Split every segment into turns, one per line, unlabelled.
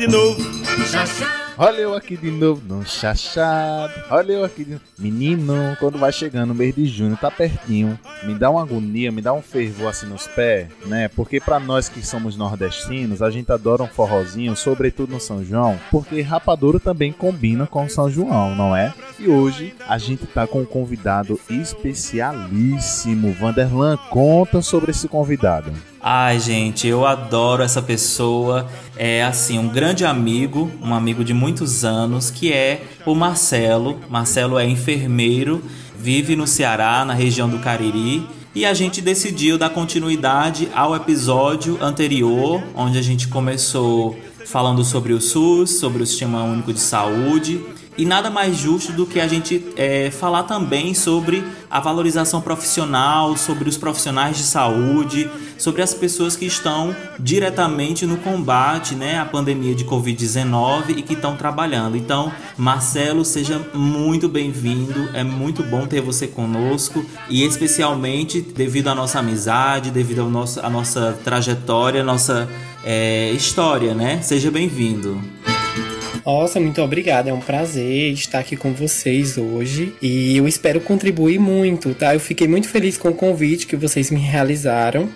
de novo.
Olha eu aqui de novo, no chachado. Olha eu aqui de novo. Menino, quando vai chegando o mês de junho, tá pertinho. Me dá uma agonia, me dá um fervor assim nos pés, né? Porque para nós que somos nordestinos, a gente adora um forrozinho, sobretudo no São João, porque rapadura também combina com São João, não é? E hoje a gente tá com um convidado especialíssimo. Vanderlan, conta sobre esse convidado.
Ai, gente, eu adoro essa pessoa. É assim, um grande amigo, um amigo de muitos anos, que é o Marcelo. Marcelo é enfermeiro, vive no Ceará, na região do Cariri. E a gente decidiu dar continuidade ao episódio anterior, onde a gente começou falando sobre o SUS, sobre o Sistema Único de Saúde. E nada mais justo do que a gente é, falar também sobre a valorização profissional, sobre os profissionais de saúde, sobre as pessoas que estão diretamente no combate né, à pandemia de Covid-19 e que estão trabalhando. Então, Marcelo, seja muito bem-vindo, é muito bom ter você conosco e especialmente devido à nossa amizade, devido à nossa, à nossa trajetória, nossa é, história, né? Seja bem-vindo.
Nossa, muito obrigada. É um prazer estar aqui com vocês hoje e eu espero contribuir muito, tá? Eu fiquei muito feliz com o convite que vocês me realizaram.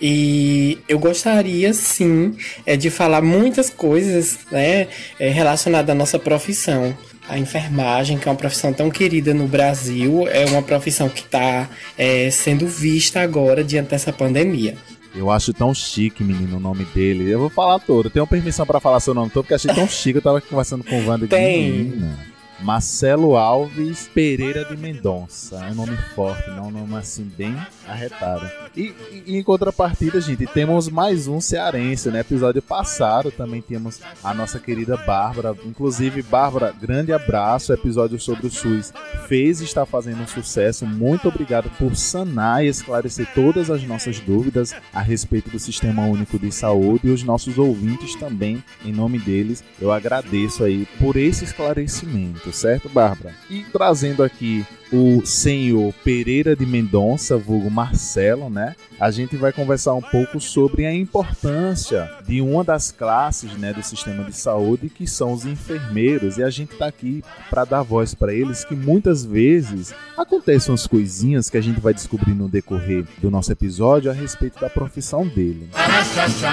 E eu gostaria sim é, de falar muitas coisas né, é, relacionadas à nossa profissão. A enfermagem, que é uma profissão tão querida no Brasil, é uma profissão que está é, sendo vista agora diante dessa pandemia.
Eu acho tão chique, menino, o nome dele. Eu vou falar todo. Eu tenho permissão para falar seu nome todo, porque achei tão chique. Eu tava conversando com o Wanda.
Tem.
Menina. Marcelo Alves Pereira de Mendonça. É um nome forte, não um nome assim bem arretado. E, e, em contrapartida, gente, temos mais um cearense, né? Episódio passado também tínhamos a nossa querida Bárbara. Inclusive, Bárbara, grande abraço. Episódio sobre o SUS fez e está fazendo um sucesso. Muito obrigado por sanar e esclarecer todas as nossas dúvidas a respeito do Sistema Único de Saúde e os nossos ouvintes também, em nome deles, eu agradeço aí por esse esclarecimento certo, Bárbara? E trazendo aqui o senhor Pereira de Mendonça, vulgo Marcelo, né? A gente vai conversar um pouco sobre a importância de uma das classes, né, do sistema de saúde, que são os enfermeiros, e a gente tá aqui para dar voz para eles que muitas vezes acontecem umas coisinhas que a gente vai descobrir no decorrer do nosso episódio a respeito da profissão dele.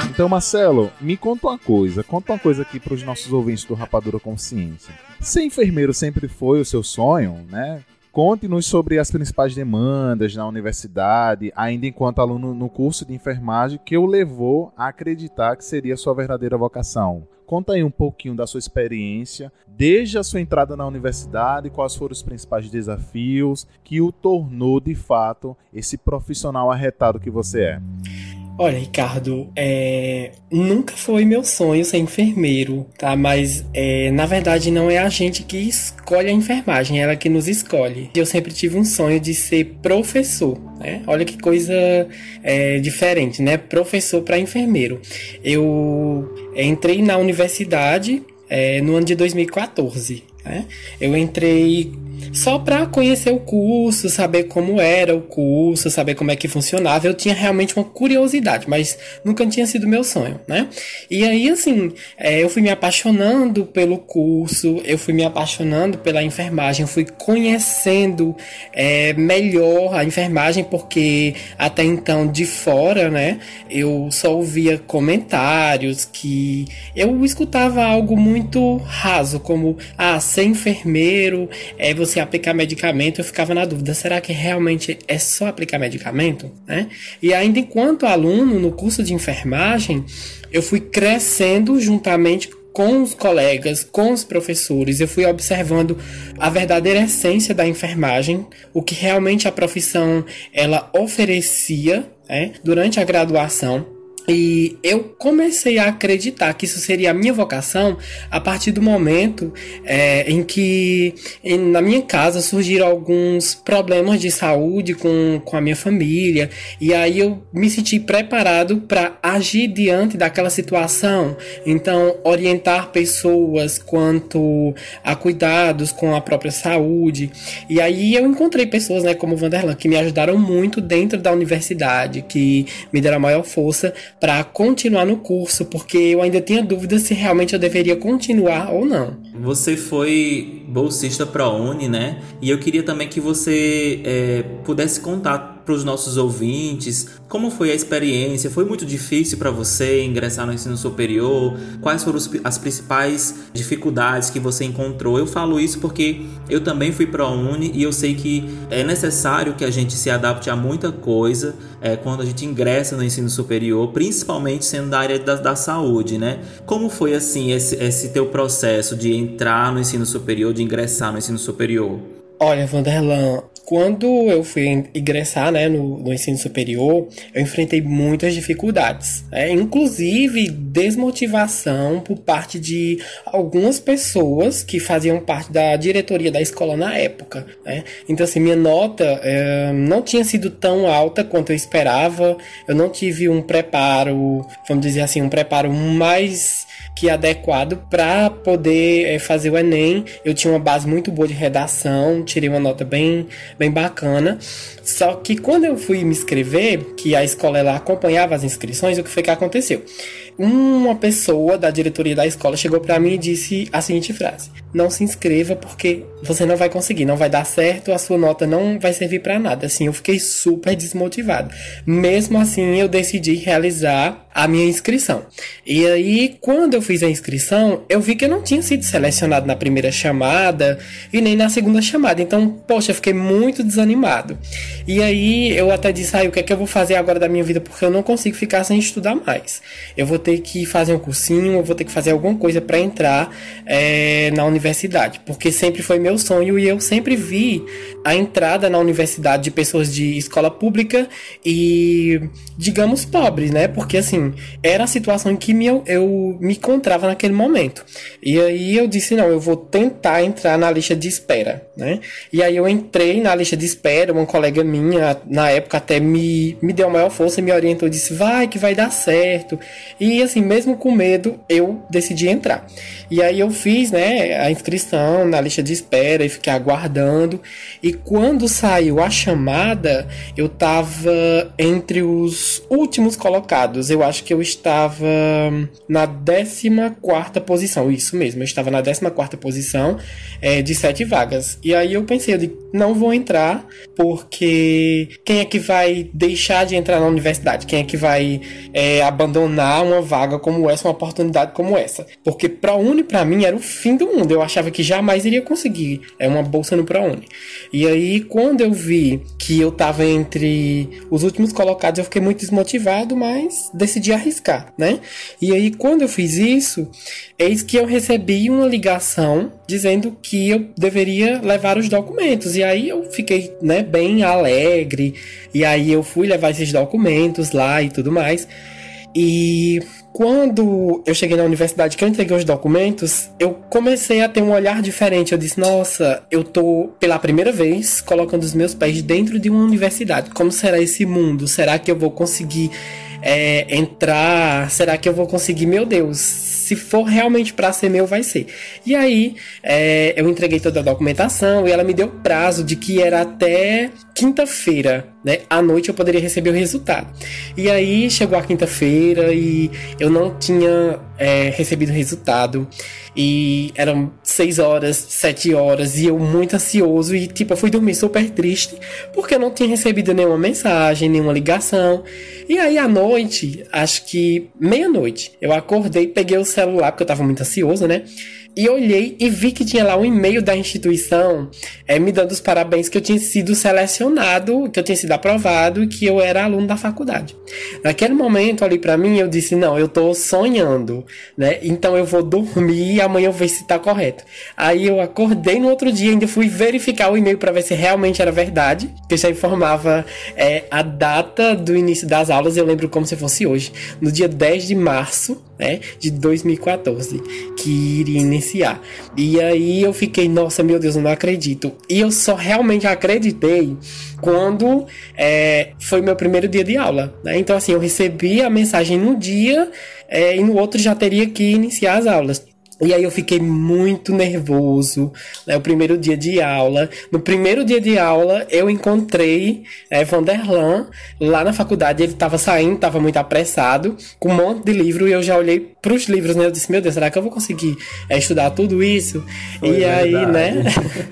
Então, Marcelo, me conta uma coisa, conta uma coisa aqui para os nossos ouvintes do Rapadura Consciência. Ser enfermeiro sempre foi o seu sonho, né? Conte-nos sobre as principais demandas na universidade, ainda enquanto aluno no curso de enfermagem, que o levou a acreditar que seria sua verdadeira vocação. Conta aí um pouquinho da sua experiência, desde a sua entrada na universidade, quais foram os principais desafios que o tornou de fato esse profissional arretado que você é.
Olha, Ricardo, é... nunca foi meu sonho ser enfermeiro, tá? Mas é... na verdade não é a gente que escolhe a enfermagem, é ela que nos escolhe. Eu sempre tive um sonho de ser professor, né? Olha que coisa é, diferente, né? Professor para enfermeiro. Eu entrei na universidade é, no ano de 2014. Né? Eu entrei só para conhecer o curso, saber como era o curso, saber como é que funcionava. Eu tinha realmente uma curiosidade, mas nunca tinha sido meu sonho, né? E aí, assim, é, eu fui me apaixonando pelo curso, eu fui me apaixonando pela enfermagem, fui conhecendo é, melhor a enfermagem, porque até então de fora, né, eu só ouvia comentários que eu escutava algo muito raso, como ah, ser enfermeiro é você aplicar medicamento, eu ficava na dúvida, será que realmente é só aplicar medicamento? Né? E ainda enquanto aluno no curso de enfermagem, eu fui crescendo juntamente com os colegas, com os professores, eu fui observando a verdadeira essência da enfermagem, o que realmente a profissão ela oferecia né, durante a graduação. E eu comecei a acreditar que isso seria a minha vocação a partir do momento é, em que em, na minha casa surgiram alguns problemas de saúde com, com a minha família. E aí eu me senti preparado para agir diante daquela situação. Então, orientar pessoas quanto a cuidados com a própria saúde. E aí eu encontrei pessoas né, como Vanderlan que me ajudaram muito dentro da universidade, que me deram a maior força para continuar no curso, porque eu ainda tinha dúvida se realmente eu deveria continuar ou não.
Você foi bolsista para a Uni, né? E eu queria também que você é, pudesse contar para os nossos ouvintes como foi a experiência. Foi muito difícil para você ingressar no ensino superior? Quais foram as principais dificuldades que você encontrou? Eu falo isso porque eu também fui para a Uni e eu sei que é necessário que a gente se adapte a muita coisa é, quando a gente ingressa no ensino superior, principalmente sendo da área da, da saúde, né? Como foi assim esse, esse teu processo de entrar no ensino superior, de ingressar no ensino superior?
Olha, Vanderlan, quando eu fui ingressar né, no, no, ensino superior, eu enfrentei muitas dificuldades, né? inclusive desmotivação por parte de algumas pessoas que faziam parte da diretoria da escola na época. Né? Então, assim, minha nota é, não tinha sido tão alta quanto eu esperava, eu não tive um preparo, vamos dizer assim, um preparo mais que adequado para poder é, fazer o Enem. Eu tinha uma base muito boa de redação, tirei uma nota bem, bem bacana. Só que quando eu fui me inscrever, que a escola ela acompanhava as inscrições, o que foi que aconteceu? Uma pessoa da diretoria da escola chegou para mim e disse a seguinte frase: Não se inscreva porque você não vai conseguir, não vai dar certo, a sua nota não vai servir para nada. Assim, eu fiquei super desmotivado. Mesmo assim, eu decidi realizar a minha inscrição. E aí, quando eu fiz a inscrição, eu vi que eu não tinha sido selecionado na primeira chamada e nem na segunda chamada. Então, poxa, eu fiquei muito desanimado. E aí, eu até disse: ah, o que é que eu vou fazer agora da minha vida? Porque eu não consigo ficar sem estudar mais. Eu vou ter que fazer um cursinho, eu vou ter que fazer alguma coisa para entrar é, na universidade. Porque sempre foi meu sonho e eu sempre vi a entrada na universidade de pessoas de escola pública e, digamos, pobres, né? Porque assim era a situação em que me, eu, eu me encontrava naquele momento. E aí eu disse, não, eu vou tentar entrar na lista de espera, né? E aí eu entrei na lista de espera, uma colega minha, na época até me, me deu a maior força, me orientou, disse, vai que vai dar certo. E assim, mesmo com medo, eu decidi entrar. E aí eu fiz, né, a inscrição na lista de espera e fiquei aguardando. E quando saiu a chamada, eu tava entre os últimos colocados. Eu acho que eu estava na 14 posição. Isso mesmo, eu estava na 14 posição é, de sete vagas. E aí eu pensei, eu digo, não vou entrar, porque quem é que vai deixar de entrar na universidade? Quem é que vai é, abandonar uma vaga como essa, uma oportunidade como essa? Porque ProUni para mim era o fim do mundo. Eu achava que jamais iria conseguir é uma bolsa no ProUni. E aí quando eu vi que eu tava entre os últimos colocados, eu fiquei muito desmotivado, mas decidi arriscar, né? E aí quando eu fiz isso, eis que eu recebi uma ligação dizendo que eu deveria levar os documentos. E aí eu fiquei, né, bem alegre. E aí eu fui levar esses documentos lá e tudo mais. E quando eu cheguei na universidade, que eu entreguei os documentos, eu comecei a ter um olhar diferente. Eu disse, nossa, eu tô pela primeira vez colocando os meus pés dentro de uma universidade. Como será esse mundo? Será que eu vou conseguir é, entrar? Será que eu vou conseguir? Meu Deus, se for realmente para ser meu, vai ser. E aí, é, eu entreguei toda a documentação e ela me deu prazo de que era até quinta-feira, né? À noite eu poderia receber o resultado. E aí chegou a quinta-feira e eu não tinha é, recebido o resultado. E eram seis horas, sete horas, e eu muito ansioso. E tipo, eu fui dormir super triste porque eu não tinha recebido nenhuma mensagem, nenhuma ligação. E aí à noite, acho que meia-noite, eu acordei, peguei o celular, porque eu tava muito ansioso, né? E olhei e vi que tinha lá um e-mail da instituição é, me dando os parabéns que eu tinha sido selecionado, que eu tinha sido aprovado e que eu era aluno da faculdade. Naquele momento ali para mim eu disse não, eu tô sonhando, né? Então eu vou dormir e amanhã eu vejo se tá correto. Aí eu acordei no outro dia ainda fui verificar o e-mail para ver se realmente era verdade, que já informava é, a data do início das aulas, eu lembro como se fosse hoje, no dia 10 de março né, de 2014, que iria iniciar. E aí eu fiquei, nossa, meu Deus, eu não acredito. E eu só realmente acreditei quando é, foi meu primeiro dia de aula. Né? Então, assim, eu recebi a mensagem no dia é, e no outro já teria que iniciar as aulas. E aí eu fiquei muito nervoso, né? O primeiro dia de aula. No primeiro dia de aula, eu encontrei é, Vanderlan lá na faculdade. Ele tava saindo, tava muito apressado, com um monte de livro, e eu já olhei pros livros, né? Eu disse, meu Deus, será que eu vou conseguir é, estudar tudo isso? Foi e verdade. aí, né?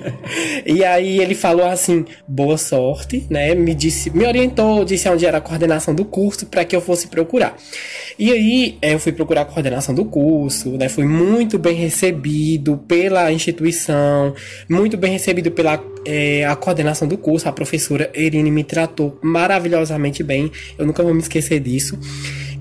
e aí ele falou assim, boa sorte, né? Me disse, me orientou, disse onde era a coordenação do curso para que eu fosse procurar. E aí é, eu fui procurar a coordenação do curso, né? Fui muito bem recebido pela instituição, muito bem recebido pela é, a coordenação do curso. A professora Erine me tratou maravilhosamente bem. Eu nunca vou me esquecer disso.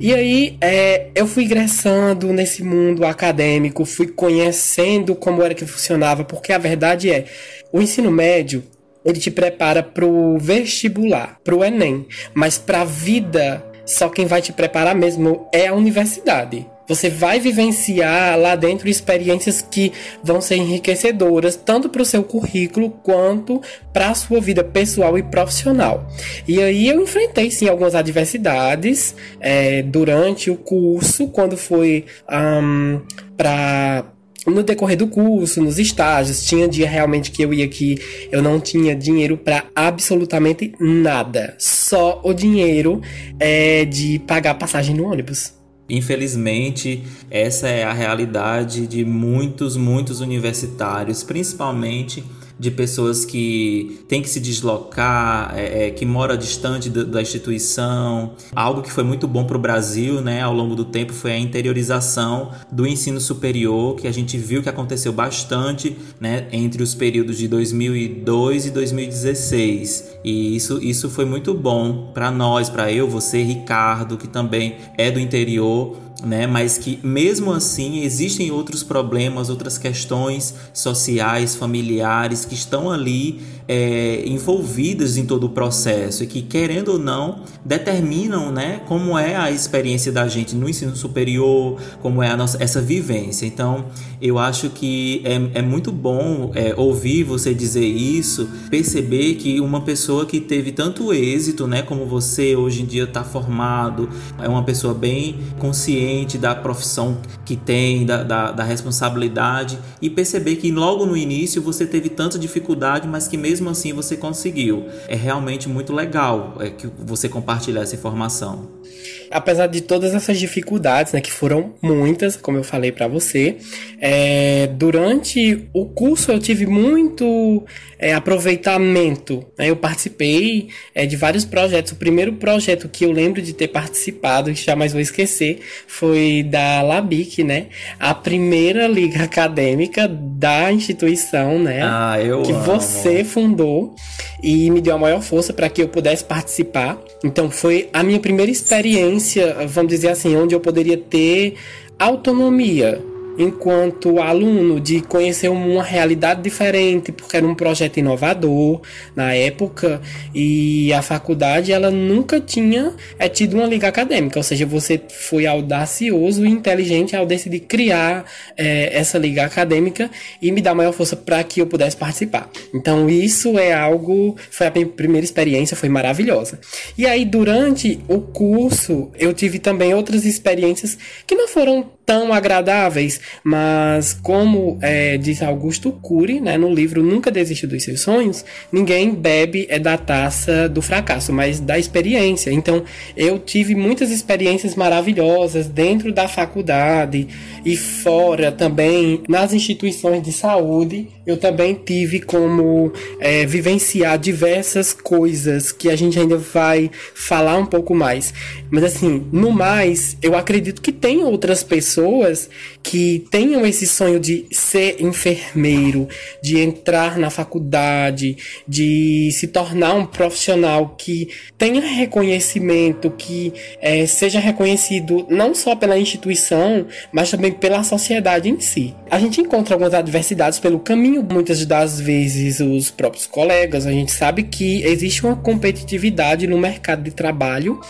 E aí é, eu fui ingressando nesse mundo acadêmico, fui conhecendo como era que funcionava, porque a verdade é, o ensino médio ele te prepara para o vestibular, para o Enem, mas para a vida só quem vai te preparar mesmo é a universidade. Você vai vivenciar lá dentro experiências que vão ser enriquecedoras, tanto para o seu currículo quanto para a sua vida pessoal e profissional. E aí eu enfrentei sim algumas adversidades é, durante o curso, quando foi um, para no decorrer do curso, nos estágios, tinha dia realmente que eu ia aqui, eu não tinha dinheiro para absolutamente nada, só o dinheiro é, de pagar passagem no ônibus.
Infelizmente, essa é a realidade de muitos, muitos universitários, principalmente de pessoas que têm que se deslocar, é, é, que mora distante da, da, instituição. Algo que foi muito bom para o Brasil, né, ao longo do tempo, foi a interiorização do ensino superior, que a gente viu que aconteceu bastante, né, entre os períodos de 2002 e 2016. E isso, isso foi muito bom para nós, para eu, você, Ricardo, que também é do interior né? Mas que mesmo assim existem outros problemas, outras questões sociais, familiares que estão ali é, envolvidas em todo o processo e que, querendo ou não, determinam né, como é a experiência da gente no ensino superior, como é a nossa, essa vivência. Então, eu acho que é, é muito bom é, ouvir você dizer isso, perceber que uma pessoa que teve tanto êxito, né, como você hoje em dia está formado, é uma pessoa bem consciente da profissão que tem, da, da, da responsabilidade, e perceber que logo no início você teve tanta dificuldade, mas que mesmo mesmo assim você conseguiu. É realmente muito legal é, que você compartilhar essa informação.
Apesar de todas essas dificuldades, né, que foram muitas, como eu falei para você, é, durante o curso eu tive muito é, aproveitamento. Né? Eu participei é, de vários projetos. O primeiro projeto que eu lembro de ter participado, que jamais vou esquecer, foi da Labic, né? A primeira liga acadêmica da instituição, né?
Ah, eu
que
amo.
você fundou e me deu a maior força para que eu pudesse participar. Então foi a minha primeira experiência, vamos dizer assim, onde eu poderia ter autonomia enquanto aluno de conhecer uma realidade diferente, porque era um projeto inovador na época e a faculdade ela nunca tinha é, tido uma liga acadêmica, ou seja, você foi audacioso e inteligente ao decidir criar é, essa liga acadêmica e me dar maior força para que eu pudesse participar. Então isso é algo, foi a minha primeira experiência, foi maravilhosa. E aí durante o curso eu tive também outras experiências que não foram tão agradáveis, mas como é, diz Augusto Cury, né, no livro Nunca Desiste dos Seus Sonhos, ninguém bebe é da taça do fracasso, mas da experiência. Então, eu tive muitas experiências maravilhosas dentro da faculdade e fora também nas instituições de saúde. Eu também tive como é, vivenciar diversas coisas que a gente ainda vai falar um pouco mais. Mas assim, no mais, eu acredito que tem outras pessoas que tenham esse sonho de ser enfermeiro, de entrar na faculdade, de se tornar um profissional que tenha reconhecimento, que é, seja reconhecido não só pela instituição, mas também pela sociedade em si. A gente encontra algumas adversidades pelo caminho, muitas das vezes os próprios colegas, a gente sabe que existe uma competitividade no mercado de trabalho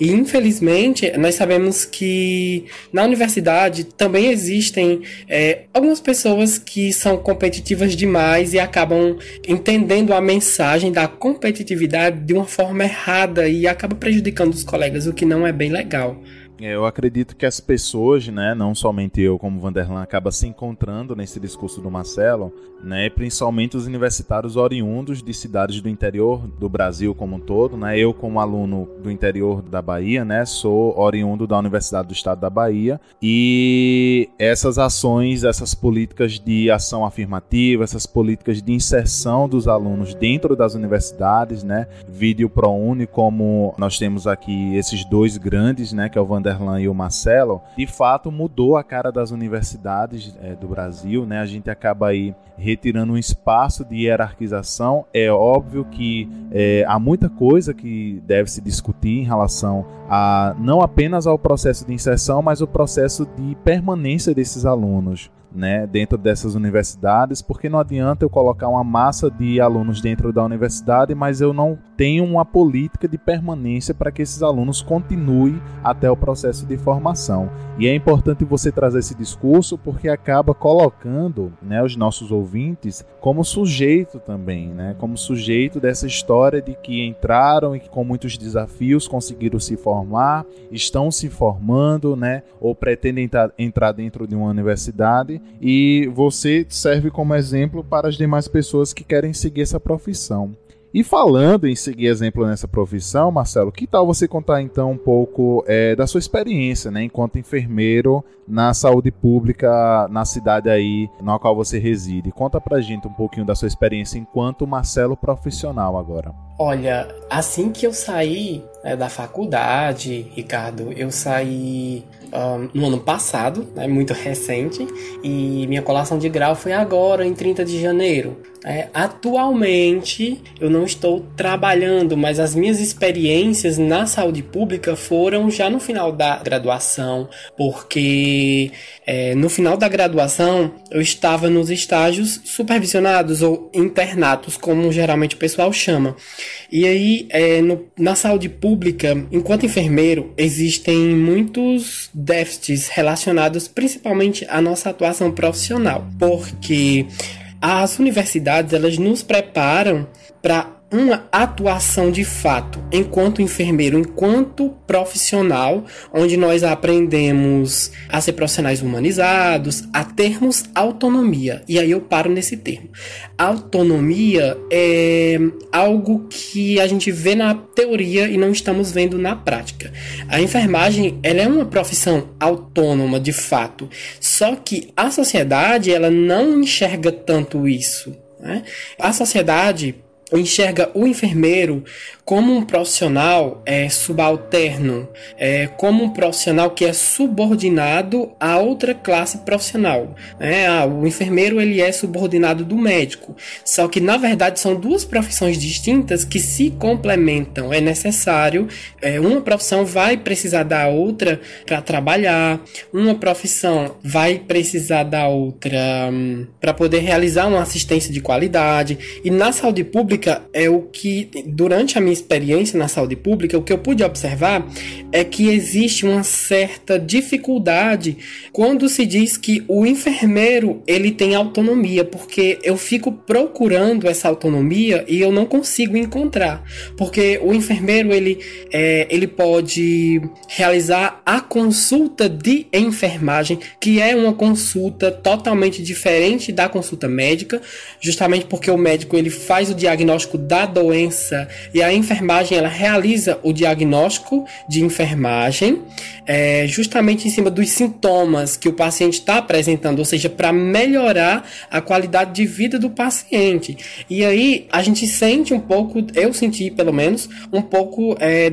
e infelizmente nós sabemos que na universidade também existem é, algumas pessoas que são competitivas demais e acabam entendendo a mensagem da competitividade de uma forma errada e acaba prejudicando os colegas, o que não é bem legal.
É, eu acredito que as pessoas, né, não somente eu como Vanderlan, acaba se encontrando nesse discurso do Marcelo, né, principalmente os universitários oriundos de cidades do interior do Brasil como um todo, né, eu como aluno do interior da Bahia, né, sou oriundo da Universidade do Estado da Bahia e essas ações, essas políticas de ação afirmativa, essas políticas de inserção dos alunos dentro das universidades, né, vídeo ProUni como nós temos aqui esses dois grandes, né, que é o Vander Vanderlan e o Marcelo, de fato mudou a cara das universidades é, do Brasil, né? A gente acaba aí retirando um espaço de hierarquização. É óbvio que é, há muita coisa que deve se discutir em relação a não apenas ao processo de inserção, mas o processo de permanência desses alunos né, dentro dessas universidades, porque não adianta eu colocar uma massa de alunos dentro da universidade, mas eu não tenho uma política de permanência para que esses alunos continuem até o processo de formação. E é importante você trazer esse discurso porque acaba colocando né, os nossos ouvintes como sujeito também, né, como sujeito dessa história de que entraram e que com muitos desafios conseguiram se formar, estão se formando, né, ou pretendem entrar dentro de uma universidade e você serve como exemplo para as demais pessoas que querem seguir essa profissão. E falando em seguir exemplo nessa profissão, Marcelo, que tal você contar então um pouco é, da sua experiência, né, enquanto enfermeiro na saúde pública na cidade aí na qual você reside? Conta pra gente um pouquinho da sua experiência enquanto Marcelo profissional agora.
Olha, assim que eu saí né, da faculdade, Ricardo, eu saí um, no ano passado, né, muito recente, e minha colação de grau foi agora, em 30 de janeiro. É, atualmente eu não estou trabalhando, mas as minhas experiências na saúde pública foram já no final da graduação, porque é, no final da graduação eu estava nos estágios supervisionados ou internatos, como geralmente o pessoal chama. E aí, é, no, na saúde pública, enquanto enfermeiro, existem muitos déficits relacionados principalmente à nossa atuação profissional, porque as universidades elas nos preparam para uma atuação de fato enquanto enfermeiro, enquanto profissional, onde nós aprendemos a ser profissionais humanizados, a termos autonomia. E aí eu paro nesse termo. Autonomia é algo que a gente vê na teoria e não estamos vendo na prática. A enfermagem, ela é uma profissão autônoma de fato, só que a sociedade ela não enxerga tanto isso. Né? A sociedade enxerga o enfermeiro como um profissional é, subalterno, é, como um profissional que é subordinado a outra classe profissional. Né? Ah, o enfermeiro ele é subordinado do médico, só que na verdade são duas profissões distintas que se complementam. É necessário, é, uma profissão vai precisar da outra para trabalhar, uma profissão vai precisar da outra hum, para poder realizar uma assistência de qualidade. E na saúde pública é o que durante a minha experiência na saúde pública, o que eu pude observar é que existe uma certa dificuldade quando se diz que o enfermeiro ele tem autonomia, porque eu fico procurando essa autonomia e eu não consigo encontrar, porque o enfermeiro ele, é, ele pode realizar a consulta de enfermagem, que é uma consulta totalmente diferente da consulta médica, justamente porque o médico ele faz o diagnóstico da doença e a enfermagem ela realiza o diagnóstico de enfermagem é, justamente em cima dos sintomas que o paciente está apresentando, ou seja, para melhorar a qualidade de vida do paciente. E aí a gente sente um pouco, eu senti pelo menos, um pouco é,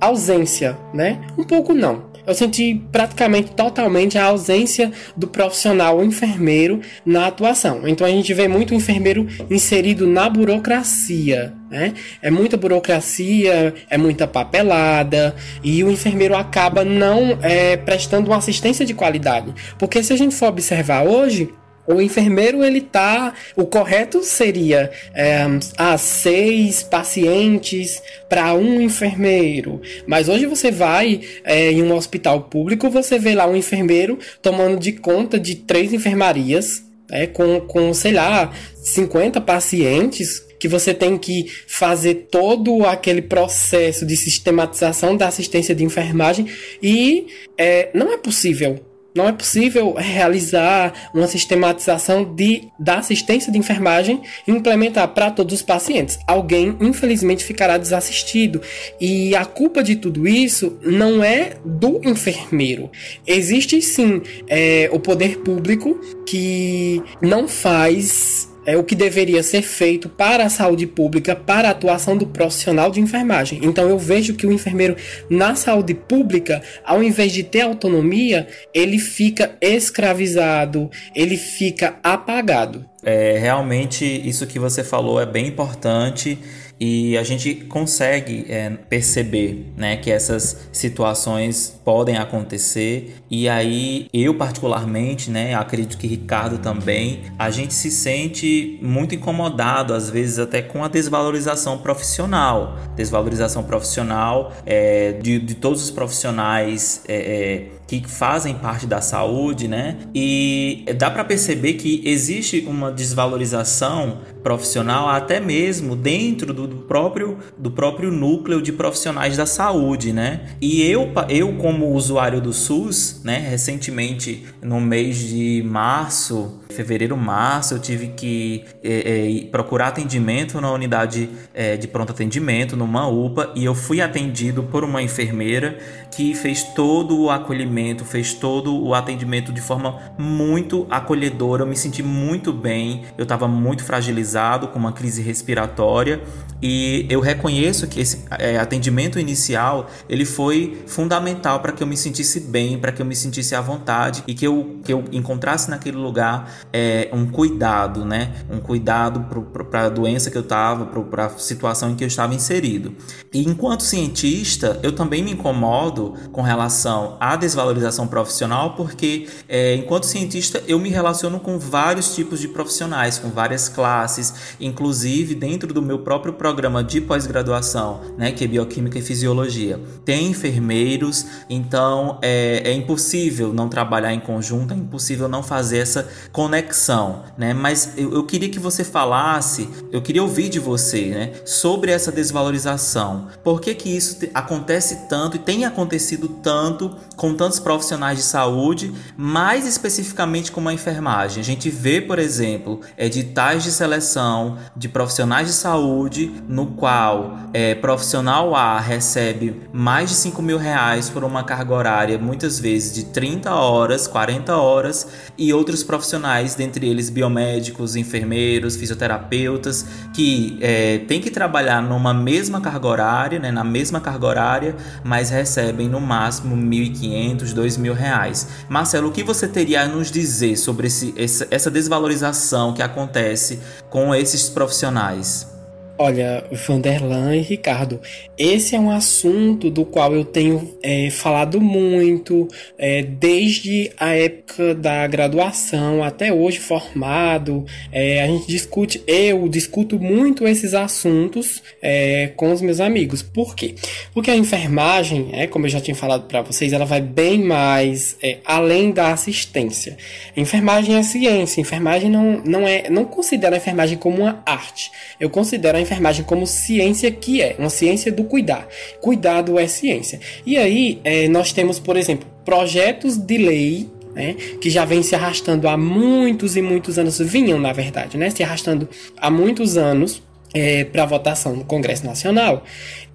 ausência, né? Um pouco não eu senti praticamente totalmente a ausência do profissional enfermeiro na atuação. Então a gente vê muito enfermeiro inserido na burocracia. Né? É muita burocracia, é muita papelada e o enfermeiro acaba não é, prestando uma assistência de qualidade. Porque se a gente for observar hoje, o enfermeiro, ele tá. O correto seria é, ah, seis pacientes para um enfermeiro. Mas hoje você vai é, em um hospital público, você vê lá um enfermeiro tomando de conta de três enfermarias, é, com, com, sei lá, 50 pacientes que você tem que fazer todo aquele processo de sistematização da assistência de enfermagem e é, não é possível não é possível realizar uma sistematização de, da assistência de enfermagem e implementar para todos os pacientes. Alguém, infelizmente, ficará desassistido. E a culpa de tudo isso não é do enfermeiro. Existe sim é, o poder público que não faz é o que deveria ser feito para a saúde pública, para a atuação do profissional de enfermagem. Então eu vejo que o enfermeiro na saúde pública, ao invés de ter autonomia, ele fica escravizado, ele fica apagado.
É, realmente isso que você falou é bem importante e a gente consegue é, perceber né, que essas situações podem acontecer. E aí eu particularmente, né, acredito que Ricardo também, a gente se sente muito incomodado às vezes até com a desvalorização profissional, desvalorização profissional é, de, de todos os profissionais é, é que fazem parte da saúde, né? E dá para perceber que existe uma desvalorização profissional até mesmo dentro do, próprio do próprio núcleo de profissionais da saúde, né? E eu eu como usuário do SUS, né, recentemente no mês de março, fevereiro, março, eu tive que é, é, procurar atendimento na unidade é, de pronto atendimento, numa UPA, e eu fui atendido por uma enfermeira que fez todo o acolhimento, fez todo o atendimento de forma muito acolhedora. Eu me senti muito bem, eu estava muito fragilizado com uma crise respiratória e eu reconheço que esse é, atendimento inicial ele foi fundamental para que eu me sentisse bem, para que eu me sentisse à vontade e que eu, que eu encontrasse naquele lugar é, um cuidado, né? Um cuidado para a doença que eu estava, para a situação em que eu estava inserido. E enquanto cientista, eu também me incomodo com relação à desvalorização profissional, porque é, enquanto cientista eu me relaciono com vários tipos de profissionais, com várias classes, inclusive dentro do meu próprio programa de pós-graduação, né, que é bioquímica e fisiologia. Tem enfermeiros, então é, é impossível não trabalhar em conjunto, é impossível não fazer essa conexão né? Mas eu, eu, queria que você falasse, eu queria ouvir de você, né? Sobre essa desvalorização. Por que que isso te, acontece tanto e tem acontecido tanto com tantos profissionais de saúde, mais especificamente com a enfermagem? A gente vê, por exemplo, editais de seleção de profissionais de saúde no qual é, profissional A recebe mais de 5 mil reais por uma carga horária, muitas vezes de 30 horas, 40 horas, e outros profissionais dentre eles biomédicos, enfermeiros, fisioterapeutas, que é, têm que trabalhar numa mesma carga horária, né, na mesma carga horária, mas recebem no máximo R$ 1.500, 2.000 reais. Marcelo, o que você teria a nos dizer sobre esse, essa desvalorização que acontece com esses profissionais?
Olha, Vanderlan e Ricardo, esse é um assunto do qual eu tenho é, falado muito é, desde a época da graduação até hoje formado. É, a gente discute, eu discuto muito esses assuntos é, com os meus amigos. Por quê? Porque a enfermagem, é, como eu já tinha falado para vocês, ela vai bem mais é, além da assistência. Enfermagem é ciência. Enfermagem não, não é, não considera a enfermagem como uma arte. Eu considero a enfermagem como ciência que é, uma ciência do cuidar. Cuidado é ciência. E aí é, nós temos, por exemplo, projetos de lei né, que já vem se arrastando há muitos e muitos anos, vinham na verdade, né, se arrastando há muitos anos é, para votação no Congresso Nacional.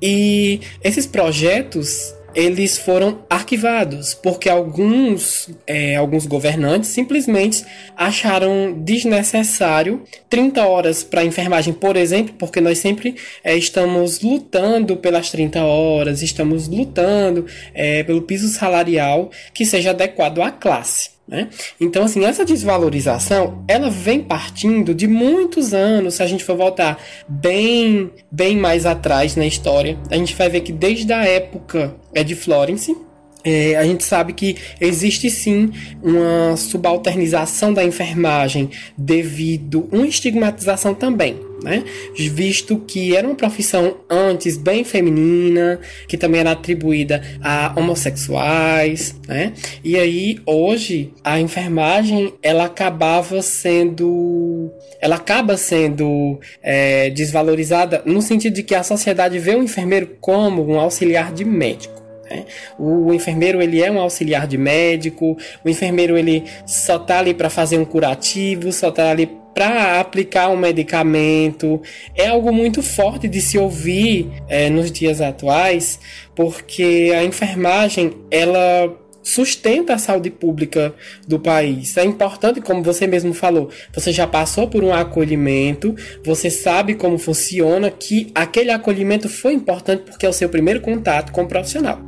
E esses projetos eles foram arquivados porque alguns, é, alguns governantes simplesmente acharam desnecessário 30 horas para enfermagem, por exemplo, porque nós sempre é, estamos lutando pelas 30 horas, estamos lutando é, pelo piso salarial que seja adequado à classe. Né? Então, assim, essa desvalorização, ela vem partindo de muitos anos. Se a gente for voltar bem, bem mais atrás na história, a gente vai ver que desde a época é de Florence, é, a gente sabe que existe sim uma subalternização da enfermagem devido uma estigmatização também. Né? Visto que era uma profissão antes bem feminina, que também era atribuída a homossexuais, né? E aí hoje a enfermagem ela acabava sendo, ela acaba sendo é, desvalorizada no sentido de que a sociedade vê o enfermeiro como um auxiliar de médico. Né? O enfermeiro ele é um auxiliar de médico, o enfermeiro ele só tá ali para fazer um curativo, só tá ali para aplicar um medicamento. É algo muito forte de se ouvir é, nos dias atuais, porque a enfermagem ela sustenta a saúde pública do país. É importante, como você mesmo falou, você já passou por um acolhimento, você sabe como funciona, que aquele acolhimento foi importante porque é o seu primeiro contato com o profissional.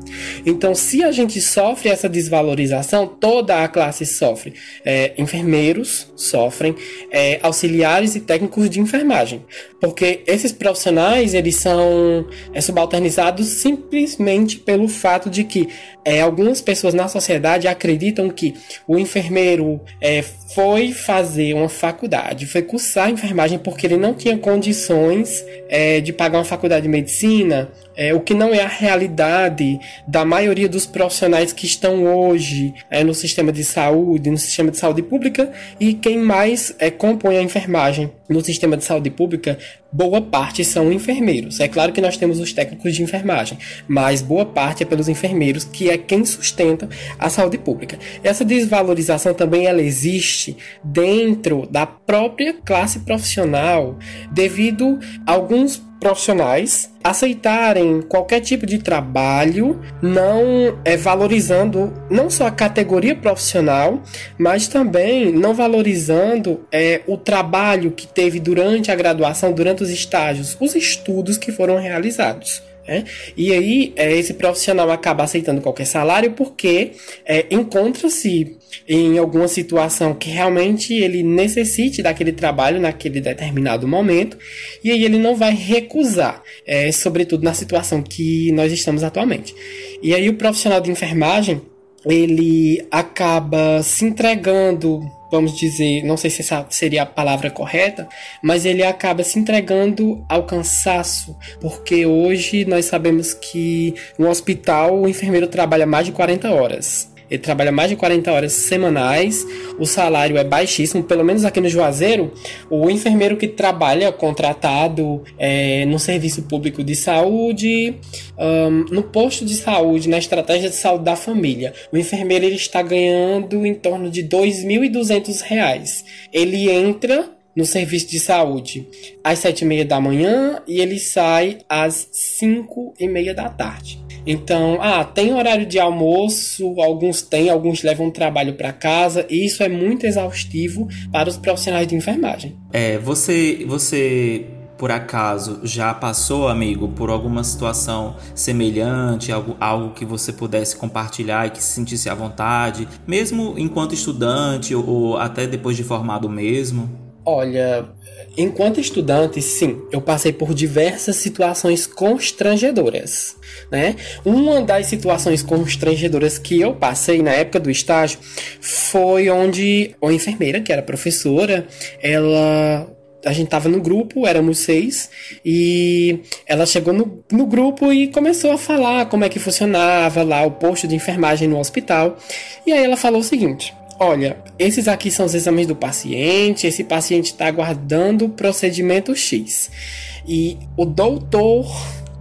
Então, se a gente sofre essa desvalorização, toda a classe sofre. É, enfermeiros sofrem, é, auxiliares e técnicos de enfermagem, porque esses profissionais eles são é, subalternizados simplesmente pelo fato de que é, algumas pessoas na sociedade acreditam que o enfermeiro é, foi fazer uma faculdade, foi cursar enfermagem porque ele não tinha condições é, de pagar uma faculdade de medicina, é, o que não é a realidade da maioria dos profissionais que estão hoje é, no sistema de saúde, no sistema de saúde pública, e quem mais é, compõe a enfermagem no sistema de saúde pública, boa parte são enfermeiros. É claro que nós temos os técnicos de enfermagem, mas boa parte é pelos enfermeiros, que é quem sustenta a saúde pública. Essa desvalorização também ela existe dentro da própria classe profissional devido a alguns profissionais aceitarem qualquer tipo de trabalho, não é valorizando não só a categoria profissional, mas também não valorizando é, o trabalho que teve durante a graduação, durante os estágios, os estudos que foram realizados. É? E aí, é, esse profissional acaba aceitando qualquer salário porque é, encontra-se em alguma situação que realmente ele necessite daquele trabalho naquele determinado momento, e aí ele não vai recusar, é, sobretudo na situação que nós estamos atualmente. E aí, o profissional de enfermagem ele acaba se entregando vamos dizer, não sei se essa seria a palavra correta, mas ele acaba se entregando ao cansaço, porque hoje nós sabemos que no hospital o enfermeiro trabalha mais de 40 horas. Ele trabalha mais de 40 horas semanais, o salário é baixíssimo, pelo menos aqui no Juazeiro, o enfermeiro que trabalha contratado é, no serviço público de saúde, um, no posto de saúde, na estratégia de saúde da família, o enfermeiro ele está ganhando em torno de R$ 2.200. Ele entra no serviço de saúde às sete e meia da manhã e ele sai às cinco e meia da tarde. Então, ah, tem horário de almoço, alguns têm, alguns levam trabalho para casa, e isso é muito exaustivo para os profissionais de enfermagem.
É, você, você por acaso já passou, amigo, por alguma situação semelhante, algo, algo que você pudesse compartilhar e que se sentisse à vontade, mesmo enquanto estudante ou, ou até depois de formado mesmo?
Olha, enquanto estudante, sim, eu passei por diversas situações constrangedoras, né? Uma das situações constrangedoras que eu passei na época do estágio foi onde a enfermeira, que era professora, ela a gente tava no grupo, éramos seis, e ela chegou no, no grupo e começou a falar como é que funcionava lá o posto de enfermagem no hospital. E aí ela falou o seguinte: olha, esses aqui são os exames do paciente, esse paciente está aguardando o procedimento X. E o doutor,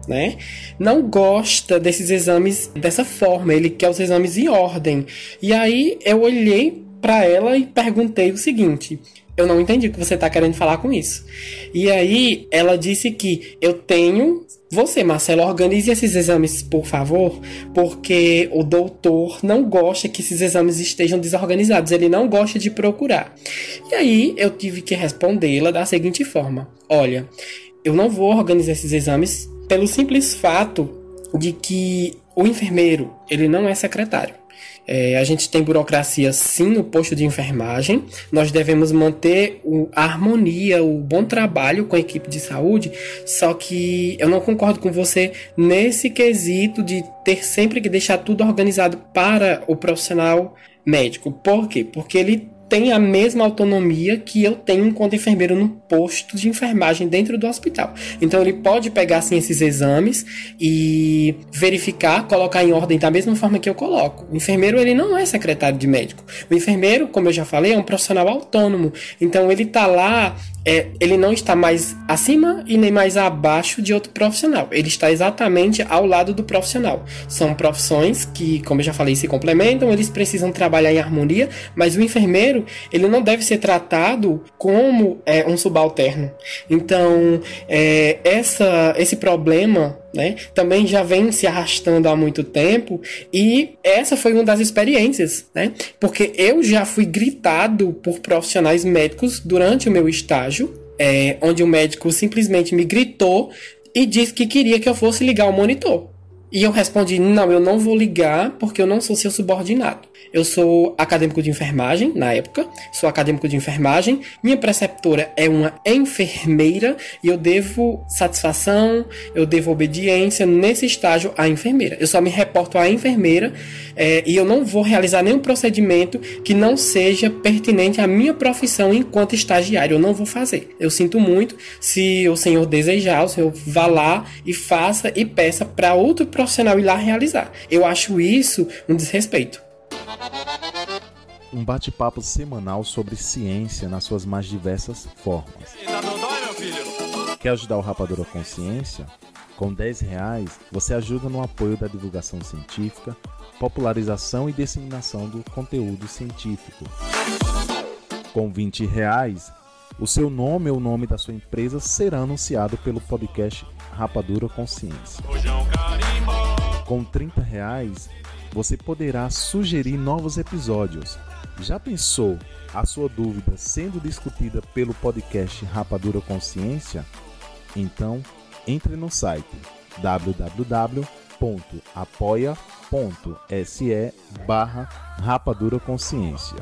né, não gosta desses exames dessa forma, ele quer os exames em ordem. E aí eu olhei para ela e perguntei o seguinte: eu não entendi o que você está querendo falar com isso. E aí ela disse que eu tenho você, Marcelo, organize esses exames, por favor, porque o doutor não gosta que esses exames estejam desorganizados, ele não gosta de procurar. E aí eu tive que respondê-la da seguinte forma: Olha, eu não vou organizar esses exames pelo simples fato de que o enfermeiro, ele não é secretário. É, a gente tem burocracia sim no posto de enfermagem. Nós devemos manter o, a harmonia, o bom trabalho com a equipe de saúde. Só que eu não concordo com você nesse quesito de ter sempre que deixar tudo organizado para o profissional médico. Por quê? Porque ele tem a mesma autonomia que eu tenho enquanto enfermeiro no posto de enfermagem dentro do hospital. Então ele pode pegar assim esses exames e verificar, colocar em ordem da mesma forma que eu coloco. O enfermeiro ele não é secretário de médico. O enfermeiro, como eu já falei, é um profissional autônomo. Então ele está lá é, ele não está mais acima e nem mais abaixo de outro profissional. Ele está exatamente ao lado do profissional. São profissões que, como eu já falei, se complementam, eles precisam trabalhar em harmonia, mas o enfermeiro ele não deve ser tratado como é, um subalterno. Então, é, essa, esse problema né? Também já vem se arrastando há muito tempo e essa foi uma das experiências, né? Porque eu já fui gritado por profissionais médicos durante o meu estágio, é, onde o médico simplesmente me gritou e disse que queria que eu fosse ligar o monitor. E eu respondi: não, eu não vou ligar porque eu não sou seu subordinado. Eu sou acadêmico de enfermagem, na época, sou acadêmico de enfermagem. Minha preceptora é uma enfermeira e eu devo satisfação, eu devo obediência nesse estágio à enfermeira. Eu só me reporto à enfermeira é, e eu não vou realizar nenhum procedimento que não seja pertinente à minha profissão enquanto estagiário. Eu não vou fazer. Eu sinto muito. Se o senhor desejar, o senhor vá lá e faça e peça para outro ir lá realizar. Eu acho isso um desrespeito
um bate-papo semanal sobre ciência nas suas mais diversas formas. Quer ajudar o Rapadura Consciência? Com 10 reais, você ajuda no apoio da divulgação científica, popularização e disseminação do conteúdo científico. Com 20 reais, o seu nome ou o nome da sua empresa será anunciado pelo podcast Rapadura Consciência. Com 30 reais, você poderá sugerir novos episódios já pensou a sua dúvida sendo discutida pelo podcast Rapadura Consciência? Então, entre no site www.apoia.se barra Rapadura Consciência.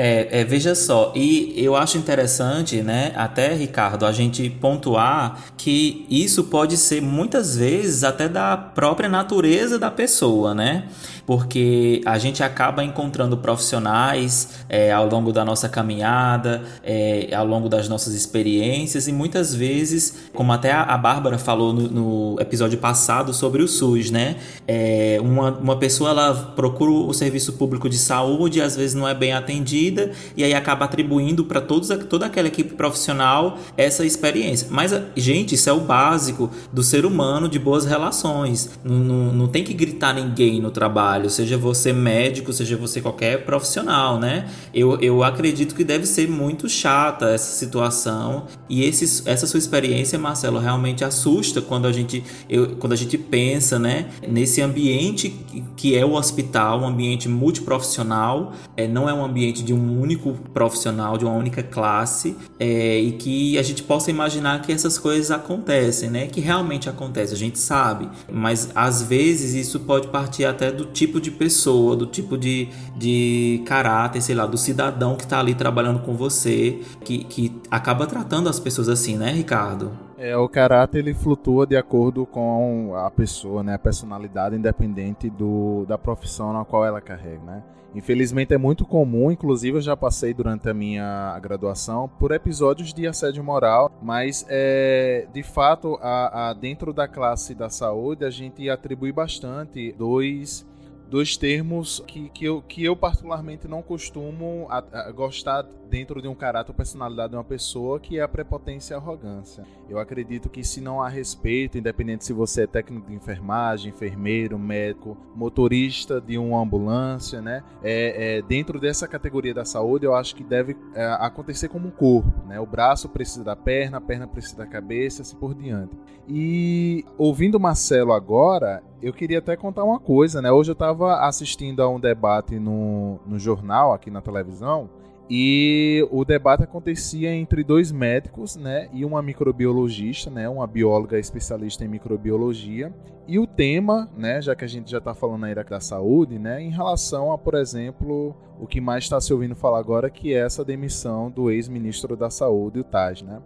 É, é, veja só, e eu acho interessante, né, até Ricardo, a gente pontuar que isso pode ser muitas vezes até da própria natureza da pessoa, né? porque a gente acaba encontrando profissionais é, ao longo da nossa caminhada, é, ao longo das nossas experiências e muitas vezes, como até a Bárbara falou no, no episódio passado sobre o SUS, né? É, uma, uma pessoa ela procura o serviço público de saúde, às vezes não é bem atendida e aí acaba atribuindo para toda aquela equipe profissional essa experiência. Mas, gente, isso é o básico do ser humano de boas relações. Não, não, não tem que gritar ninguém no trabalho trabalho, seja você médico, seja você qualquer profissional, né? Eu, eu acredito que deve ser muito chata essa situação e esse, essa sua experiência, Marcelo, realmente assusta quando a gente, eu, quando a gente pensa, né, nesse ambiente que é o hospital, um ambiente multiprofissional, é, não é um ambiente de um único profissional, de uma única classe, é, e que a gente possa imaginar que essas coisas acontecem, né? Que realmente acontece, a gente sabe, mas às vezes isso pode partir até do tipo de pessoa, do tipo de, de caráter, sei lá, do cidadão que está ali trabalhando com você, que, que acaba tratando as pessoas assim, né, Ricardo?
É, o caráter ele flutua de acordo com a pessoa, né, a personalidade independente do, da profissão na qual ela carrega, né? Infelizmente é muito comum, inclusive eu já passei durante a minha graduação por episódios de assédio moral, mas é, de fato a, a, dentro da classe da saúde a gente atribui bastante dois dois termos que, que, eu, que eu particularmente não costumo a, a gostar dentro de um caráter ou personalidade de uma pessoa, que é a prepotência e a arrogância. Eu acredito que se não há respeito, independente se você é técnico de enfermagem, enfermeiro, médico, motorista de uma ambulância, né? É, é dentro dessa categoria da saúde, eu acho que deve é, acontecer como um corpo, né? O braço precisa da perna, a perna precisa da cabeça, assim por diante. E ouvindo Marcelo agora, eu queria até contar uma coisa, né? Hoje eu estava assistindo a um debate no, no jornal, aqui na televisão, E o debate acontecia entre dois médicos, né, e uma microbiologista, né, uma bióloga especialista em microbiologia. E o tema, né, já que a gente já está falando aí da saúde, né, em relação a, por exemplo, o que mais está se ouvindo falar agora, que é essa demissão do ex-ministro da Saúde, o Taj, né?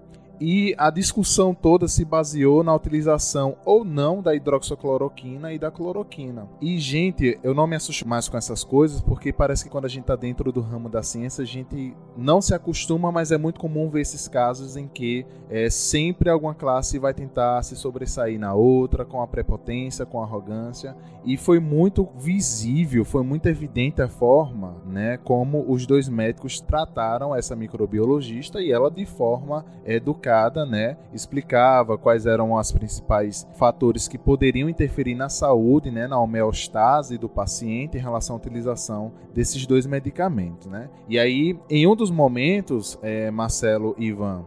E a discussão toda se baseou na utilização ou não da hidroxicloroquina e da cloroquina. E, gente, eu não me assusto mais com essas coisas porque parece que quando a gente está dentro do ramo da ciência, a gente não se acostuma, mas é muito comum ver esses casos em que é, sempre alguma classe vai tentar se sobressair na outra, com a prepotência, com a arrogância. E foi muito visível, foi muito evidente a forma né, como os dois médicos trataram essa microbiologista e ela de forma educada né, explicava quais eram os principais fatores que poderiam interferir na saúde, né, na homeostase do paciente em relação à utilização desses dois medicamentos, né. E aí, em um dos momentos, é, Marcelo e Ivan,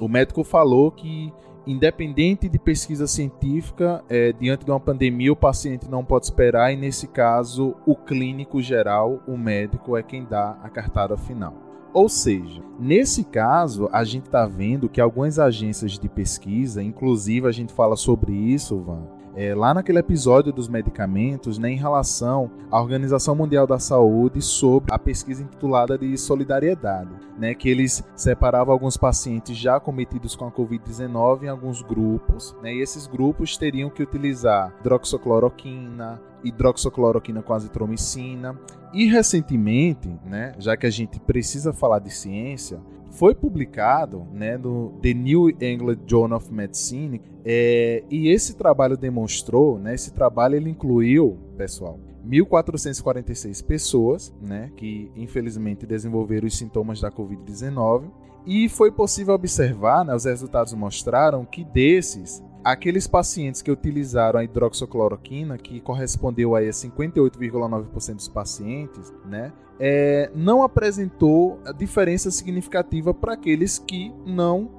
o médico falou que independente de pesquisa científica, é, diante de uma pandemia, o paciente não pode esperar, e nesse caso, o clínico geral, o médico, é quem dá a cartada final. Ou seja, nesse caso, a gente está vendo que algumas agências de pesquisa, inclusive a gente fala sobre isso, Van, é, lá naquele episódio dos medicamentos, né, em relação à Organização Mundial da Saúde sobre a pesquisa intitulada de solidariedade, né, que eles separavam alguns pacientes já cometidos com a Covid-19 em alguns grupos, né, e esses grupos teriam que utilizar hidroxicloroquina, hidroxicloroquina com azitromicina. E recentemente, né, já que a gente precisa falar de ciência, foi publicado né, no The New England Journal of Medicine é, e esse trabalho demonstrou, né, esse trabalho ele incluiu, pessoal, 1.446 pessoas, né, que infelizmente desenvolveram os sintomas da Covid-19 e foi possível observar, né, os resultados mostraram que desses aqueles pacientes que utilizaram a hidroxicloroquina, que correspondeu a 58,9% dos pacientes, né, é, não apresentou diferença significativa para aqueles que não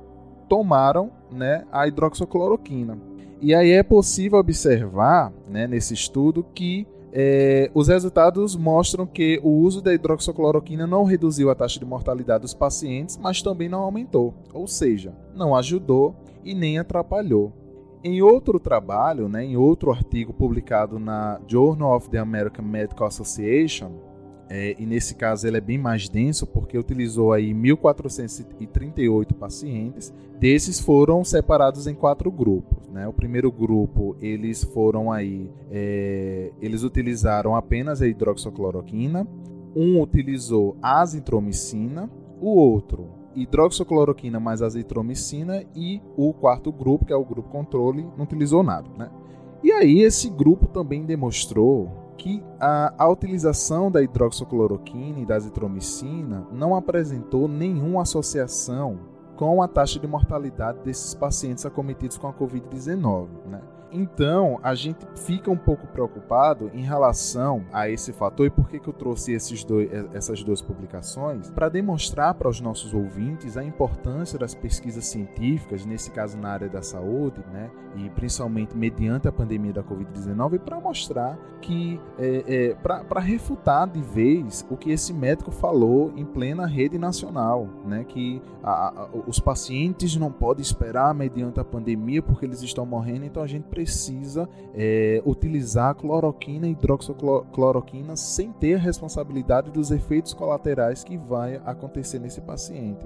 tomaram né, a hidroxicloroquina. E aí é possível observar né, nesse estudo que é, os resultados mostram que o uso da hidroxicloroquina não reduziu a taxa de mortalidade dos pacientes, mas também não aumentou, ou seja, não ajudou e nem atrapalhou. Em outro trabalho, né, em outro artigo publicado na Journal of the American Medical Association, é, e nesse caso ele é bem mais denso porque utilizou aí 1.438 pacientes. Desses foram separados em quatro grupos. Né? O primeiro grupo eles foram aí, é, eles utilizaram apenas a hidroxicloroquina. Um utilizou azitromicina, o outro hidroxicloroquina mais azitromicina e o quarto grupo, que é o grupo controle, não utilizou nada, né? E aí esse grupo também demonstrou que a, a utilização da hidroxicloroquina e da azitromicina não apresentou nenhuma associação com a taxa de mortalidade desses pacientes acometidos com a Covid-19, né? Então, a gente fica um pouco preocupado em relação a esse fator e por que, que eu trouxe esses dois, essas duas publicações para demonstrar para os nossos ouvintes a importância das pesquisas científicas, nesse caso na área da saúde, né, e principalmente mediante a pandemia da Covid-19, para mostrar que, é, é, para refutar de vez o que esse médico falou em plena rede nacional, né, que a, a, os pacientes não podem esperar mediante a pandemia porque eles estão morrendo, então a gente precisa precisa é, utilizar cloroquina e hidroxicloroquina sem ter a responsabilidade dos efeitos colaterais que vai acontecer nesse paciente.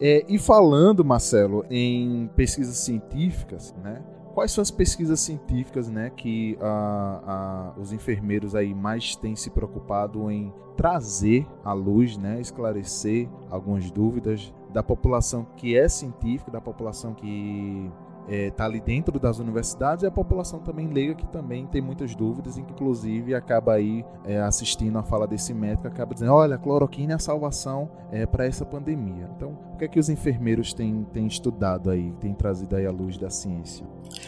É, e falando, Marcelo, em pesquisas científicas, né? Quais são as pesquisas científicas, né, que a, a, os enfermeiros aí mais têm se preocupado em trazer à luz, né, esclarecer algumas dúvidas da população que é científica, da população que está é, tá ali dentro das universidades e a população também leiga que também tem muitas dúvidas, inclusive acaba aí é, assistindo a fala desse médico, acaba dizendo, olha, a cloroquina é a salvação é, para essa pandemia. Então, o que é que os enfermeiros têm, têm estudado aí, têm trazido aí à luz da ciência?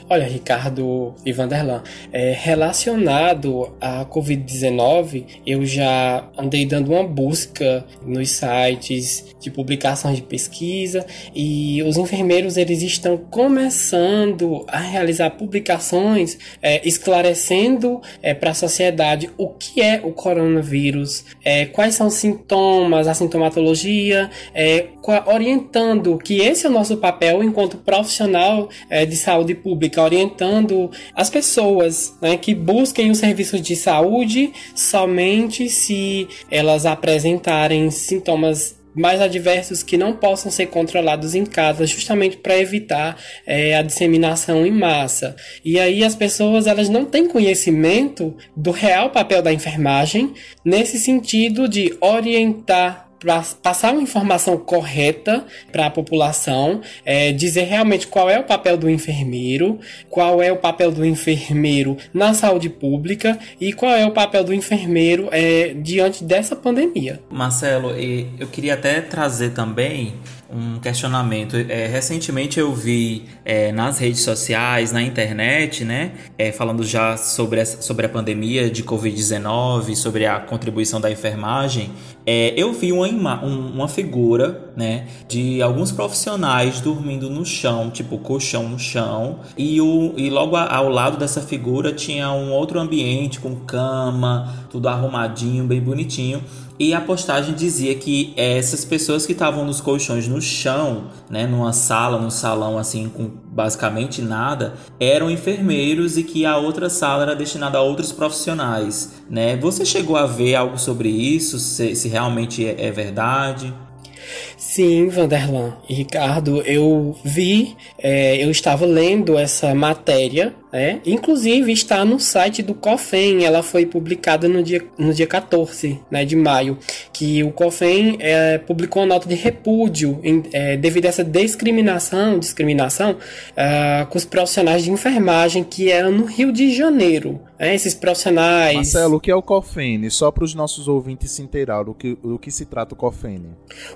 Olha, Ricardo e Vanderlan, é, relacionado à Covid-19, eu já andei dando uma busca nos sites de publicações de pesquisa e os enfermeiros eles estão começando começando a realizar publicações é, esclarecendo é, para a sociedade o que é o coronavírus, é, quais são os sintomas, a sintomatologia, é, orientando que esse é o nosso papel enquanto profissional é, de saúde pública, orientando as pessoas né, que busquem os serviços de saúde somente se elas apresentarem sintomas mais adversos que não possam ser controlados em casa, justamente para evitar é, a disseminação em massa. E aí as pessoas elas não têm conhecimento do real papel da enfermagem nesse sentido de orientar para passar uma informação correta para a população, é, dizer realmente qual é o papel do enfermeiro, qual é o papel do enfermeiro na saúde pública e qual é o papel do enfermeiro é, diante dessa pandemia.
Marcelo, eu queria até trazer também um questionamento. É, recentemente eu vi é, nas redes sociais, na internet, né, é, falando já sobre, essa, sobre a pandemia de Covid-19, sobre a contribuição da enfermagem, é, eu vi uma, um, uma figura né, de alguns profissionais dormindo no chão, tipo colchão no chão, e, o, e logo ao lado dessa figura tinha um outro ambiente com cama, tudo arrumadinho, bem bonitinho. E a postagem dizia que essas pessoas que estavam nos colchões no chão, né, numa sala, num salão assim com basicamente nada, eram enfermeiros e que a outra sala era destinada a outros profissionais, né? Você chegou a ver algo sobre isso? Se, se realmente é, é verdade?
Sim, Vanderlan e Ricardo, eu vi, é, eu estava lendo essa matéria, né? Inclusive está no site do COFEN, ela foi publicada no dia, no dia 14 né, de maio, que o COFEN é, publicou uma nota de repúdio em, é, devido a essa discriminação, discriminação é, com os profissionais de enfermagem que eram no Rio de Janeiro. Né? Esses profissionais.
Marcelo, o que é o COFEN? Só para os nossos ouvintes se inteirar do que, do que se trata o COFEN.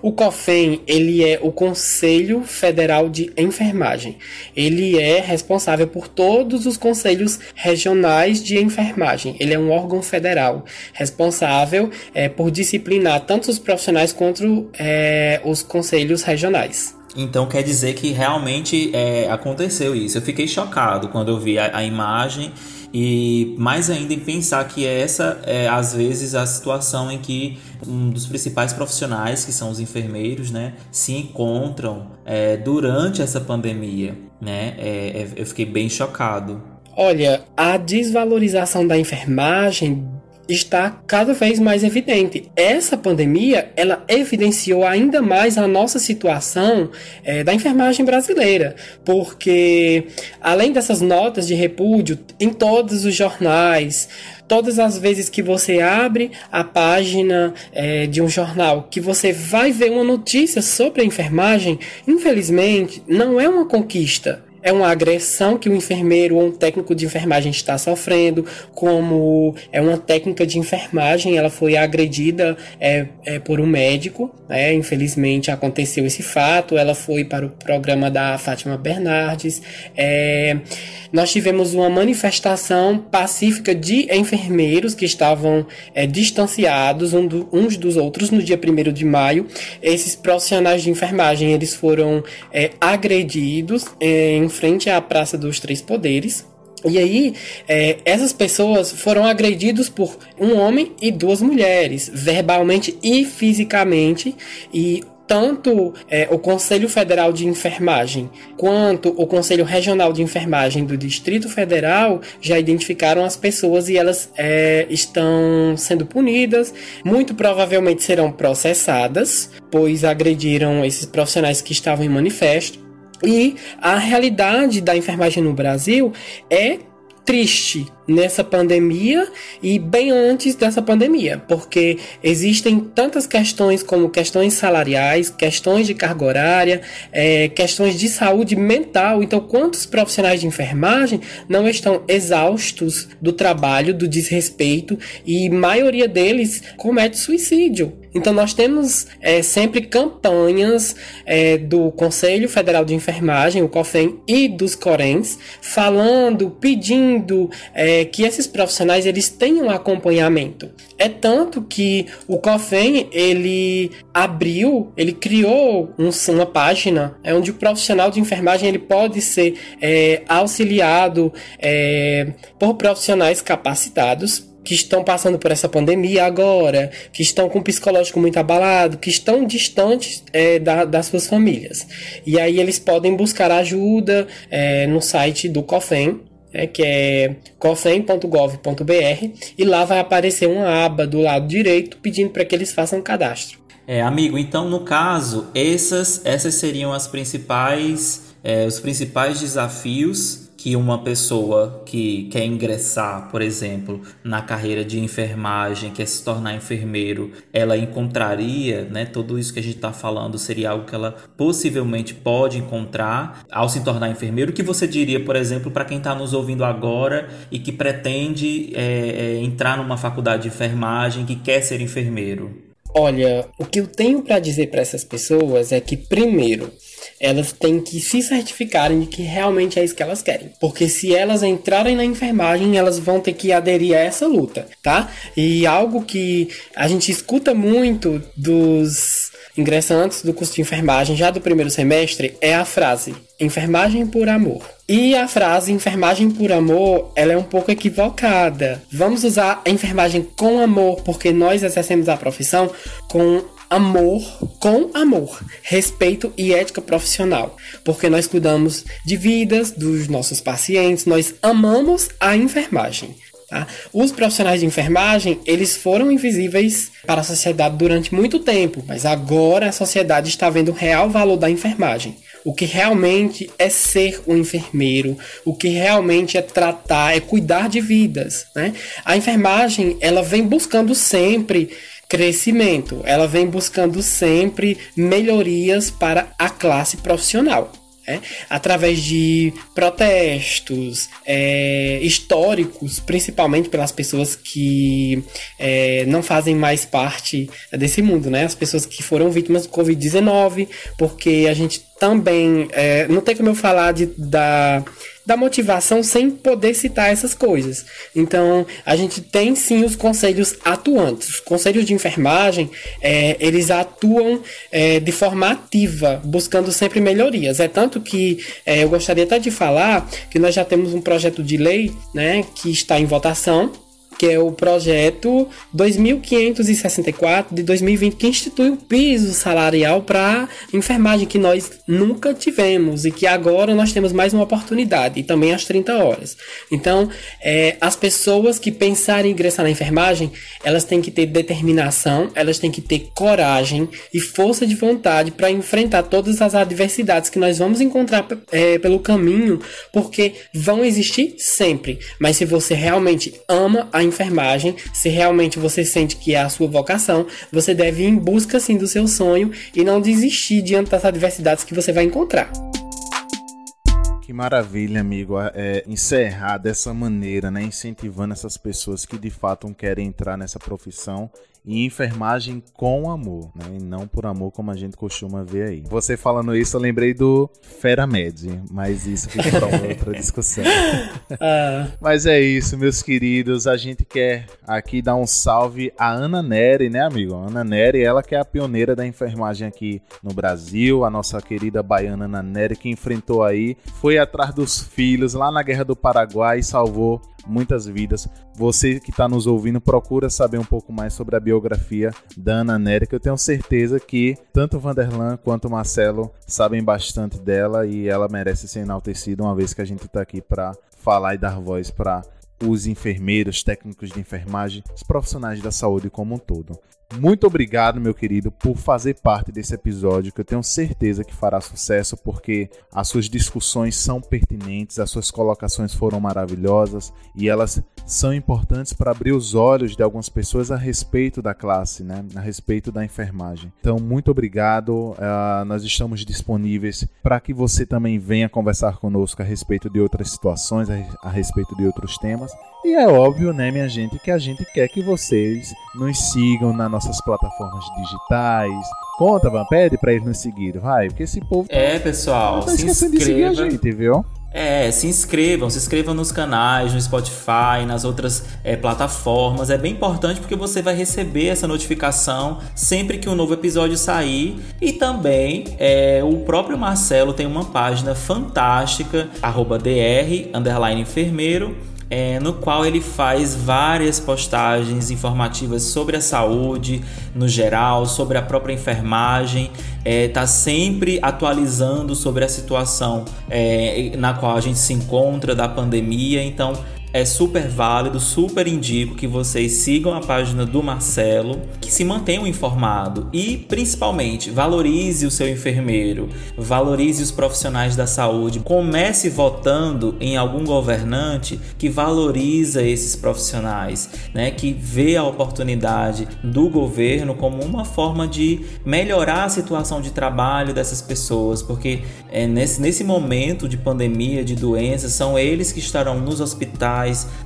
O COFEN ele é o Conselho Federal de Enfermagem. Ele é responsável por todos os conselhos regionais de enfermagem. Ele é um órgão federal responsável é, por disciplinar tanto os profissionais quanto é, os conselhos regionais.
Então quer dizer que realmente é, aconteceu isso. Eu fiquei chocado quando eu vi a, a imagem e mais ainda em pensar que essa é às vezes a situação em que um dos principais profissionais, que são os enfermeiros, né, se encontram é, durante essa pandemia, né? É, é, eu fiquei bem chocado.
Olha, a desvalorização da enfermagem está cada vez mais evidente. Essa pandemia ela evidenciou ainda mais a nossa situação é, da enfermagem brasileira, porque além dessas notas de repúdio em todos os jornais, todas as vezes que você abre a página é, de um jornal, que você vai ver uma notícia sobre a enfermagem, infelizmente não é uma conquista é uma agressão que o enfermeiro ou um técnico de enfermagem está sofrendo, como é uma técnica de enfermagem, ela foi agredida é, é, por um médico, né? infelizmente aconteceu esse fato, ela foi para o programa da Fátima Bernardes. É, nós tivemos uma manifestação pacífica de enfermeiros que estavam é, distanciados um do, uns dos outros no dia 1 de maio. Esses profissionais de enfermagem eles foram é, agredidos é, em frente à Praça dos Três Poderes. E aí, é, essas pessoas foram agredidas por um homem e duas mulheres, verbalmente e fisicamente, e tanto é, o Conselho Federal de Enfermagem quanto o Conselho Regional de Enfermagem do Distrito Federal já identificaram as pessoas e elas é, estão sendo punidas. Muito provavelmente serão processadas, pois agrediram esses profissionais que estavam em manifesto. E a realidade da enfermagem no Brasil é triste nessa pandemia e bem antes dessa pandemia, porque existem tantas questões como questões salariais, questões de carga horária, é, questões de saúde mental. Então, quantos profissionais de enfermagem não estão exaustos do trabalho, do desrespeito e maioria deles comete suicídio? Então nós temos é, sempre campanhas é, do Conselho Federal de Enfermagem, o COFEN, e dos CORENs, falando, pedindo é, que esses profissionais eles tenham acompanhamento. É tanto que o COFEN ele abriu, ele criou um, uma página é onde o profissional de enfermagem ele pode ser é, auxiliado é, por profissionais capacitados que estão passando por essa pandemia agora, que estão com o psicológico muito abalado, que estão distantes é, da, das suas famílias. E aí eles podem buscar ajuda é, no site do COFEM, é, que é cofem.gov.br, e lá vai aparecer uma aba do lado direito pedindo para que eles façam cadastro.
É, amigo, então no caso, essas, essas seriam as principais, é, os principais desafios que uma pessoa que quer ingressar, por exemplo, na carreira de enfermagem, quer se tornar enfermeiro, ela encontraria, né? Tudo isso que a gente está falando seria algo que ela possivelmente pode encontrar ao se tornar enfermeiro. O que você diria, por exemplo, para quem está nos ouvindo agora e que pretende é, é, entrar numa faculdade de enfermagem, que quer ser enfermeiro?
Olha, o que eu tenho para dizer para essas pessoas é que, primeiro, elas têm que se certificarem de que realmente é isso que elas querem. Porque se elas entrarem na enfermagem, elas vão ter que aderir a essa luta, tá? E algo que a gente escuta muito dos ingressantes do curso de enfermagem já do primeiro semestre é a frase enfermagem por amor. E a frase enfermagem por amor, ela é um pouco equivocada. Vamos usar a enfermagem com amor, porque nós exercemos a profissão com amor com amor, respeito e ética profissional, porque nós cuidamos de vidas dos nossos pacientes, nós amamos a enfermagem. Tá? Os profissionais de enfermagem eles foram invisíveis para a sociedade durante muito tempo, mas agora a sociedade está vendo o real valor da enfermagem. O que realmente é ser um enfermeiro, o que realmente é tratar, é cuidar de vidas. Né? A enfermagem ela vem buscando sempre crescimento. Ela vem buscando sempre melhorias para a classe profissional. É, através de protestos é, históricos, principalmente pelas pessoas que é, não fazem mais parte desse mundo, né? As pessoas que foram vítimas do Covid-19, porque a gente também é, não tem como eu falar de, da da motivação sem poder citar essas coisas. Então, a gente tem sim os conselhos atuantes. Os conselhos de enfermagem, é, eles atuam é, de forma ativa, buscando sempre melhorias. É tanto que é, eu gostaria até de falar que nós já temos um projeto de lei né, que está em votação que é o projeto 2564 de 2020, que institui o piso salarial para enfermagem, que nós nunca tivemos e que agora nós temos mais uma oportunidade, e também às 30 horas. Então, é, as pessoas que pensarem em ingressar na enfermagem, elas têm que ter determinação, elas têm que ter coragem e força de vontade para enfrentar todas as adversidades que nós vamos encontrar é, pelo caminho, porque vão existir sempre. Mas se você realmente ama a enfermagem, se realmente você sente que é a sua vocação, você deve ir em busca sim do seu sonho e não desistir diante das adversidades que você vai encontrar.
Que maravilha, amigo, é, encerrar dessa maneira, né, incentivando essas pessoas que de fato querem entrar nessa profissão e enfermagem com amor, né? E não por amor como a gente costuma ver aí. Você falando isso, eu lembrei do Feramed, mas isso fica para outra discussão. Ah. Mas é isso, meus queridos. A gente quer aqui dar um salve à Ana Neri, né, amigo? A Ana Neri, ela que é a pioneira da enfermagem aqui no Brasil, a nossa querida baiana Ana Neri, que enfrentou aí, foi atrás dos filhos lá na Guerra do Paraguai e salvou muitas vidas. Você que está nos ouvindo, procura saber um pouco mais sobre a biografia da Ana Nery, que eu tenho certeza que tanto Vanderlan quanto Marcelo sabem bastante dela e ela merece ser enaltecida, uma vez que a gente está aqui para falar e dar voz para os enfermeiros, técnicos de enfermagem, os profissionais da saúde como um todo. Muito obrigado, meu querido, por fazer parte desse episódio que eu tenho certeza que fará sucesso, porque as suas discussões são pertinentes, as suas colocações foram maravilhosas e elas são importantes para abrir os olhos de algumas pessoas a respeito da classe, né? a respeito da enfermagem. Então, muito obrigado. Uh, nós estamos disponíveis para que você também venha conversar conosco a respeito de outras situações, a, respeito de outros temas. E é óbvio, né, minha gente, que a gente quer que vocês nos sigam na nossa nossas plataformas digitais. Conta, Van, pede pra eles nos seguir, vai, porque esse povo.
É, pessoal,
tá
se inscreva.
de seguir a gente, viu?
É, se inscrevam, se inscrevam nos canais, no Spotify, nas outras é, plataformas. É bem importante porque você vai receber essa notificação sempre que um novo episódio sair. E também é, o próprio Marcelo tem uma página fantástica, dr underline enfermeiro é, no qual ele faz várias postagens informativas sobre a saúde no geral, sobre a própria enfermagem, está é, tá sempre atualizando sobre a situação é, na qual a gente se encontra da pandemia. Então, é super válido, super indico que vocês sigam a página do Marcelo, que se mantenham informados e principalmente valorize o seu enfermeiro, valorize os profissionais da saúde. Comece votando em algum governante que valoriza esses profissionais, né, que vê a oportunidade do governo como uma forma de melhorar a situação de trabalho dessas pessoas, porque é, nesse, nesse momento de pandemia, de doenças, são eles que estarão nos hospitais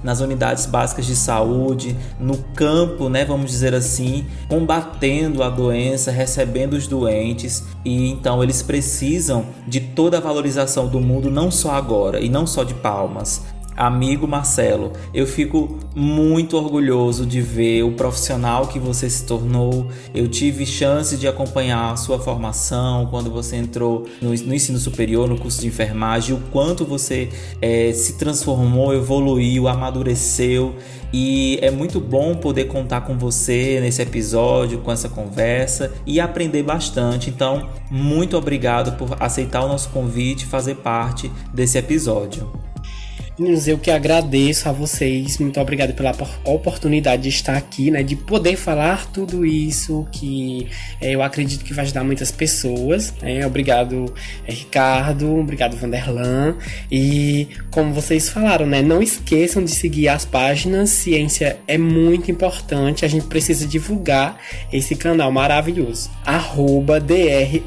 nas unidades básicas de saúde, no campo, né, vamos dizer assim, combatendo a doença, recebendo os doentes, e então eles precisam de toda a valorização do mundo, não só agora e não só de palmas, Amigo Marcelo, eu fico muito orgulhoso de ver o profissional que você se tornou. Eu tive chance de acompanhar a sua formação quando você entrou no, no ensino superior, no curso de enfermagem, o quanto você é, se transformou, evoluiu, amadureceu. E é muito bom poder contar com você nesse episódio, com essa conversa e aprender bastante. Então, muito obrigado por aceitar o nosso convite e fazer parte desse episódio.
Meninos, eu que agradeço a vocês. Muito obrigado pela oportunidade de estar aqui, né? De poder falar tudo isso que é, eu acredito que vai ajudar muitas pessoas. Né? Obrigado, é, Ricardo. Obrigado, Vanderlan. E como vocês falaram, né? Não esqueçam de seguir as páginas. Ciência é muito importante. A gente precisa divulgar esse canal maravilhoso. Arroba DR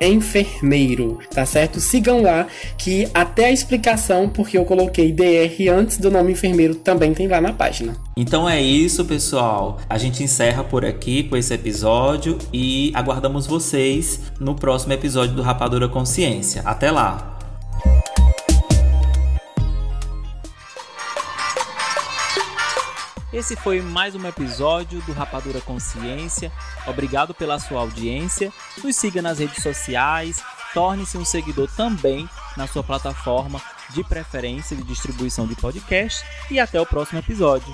enfermeiro. Tá certo? Sigam lá que até a explicação porque eu coloquei DR antes do nome enfermeiro também tem lá na página.
Então é isso, pessoal. A gente encerra por aqui com esse episódio e aguardamos vocês no próximo episódio do Rapadura Consciência. Até lá! Esse foi mais um episódio do Rapadura Consciência. Obrigado pela sua audiência. Nos siga nas redes sociais, torne-se um seguidor também na sua plataforma de preferência de distribuição de podcast. E até o próximo episódio.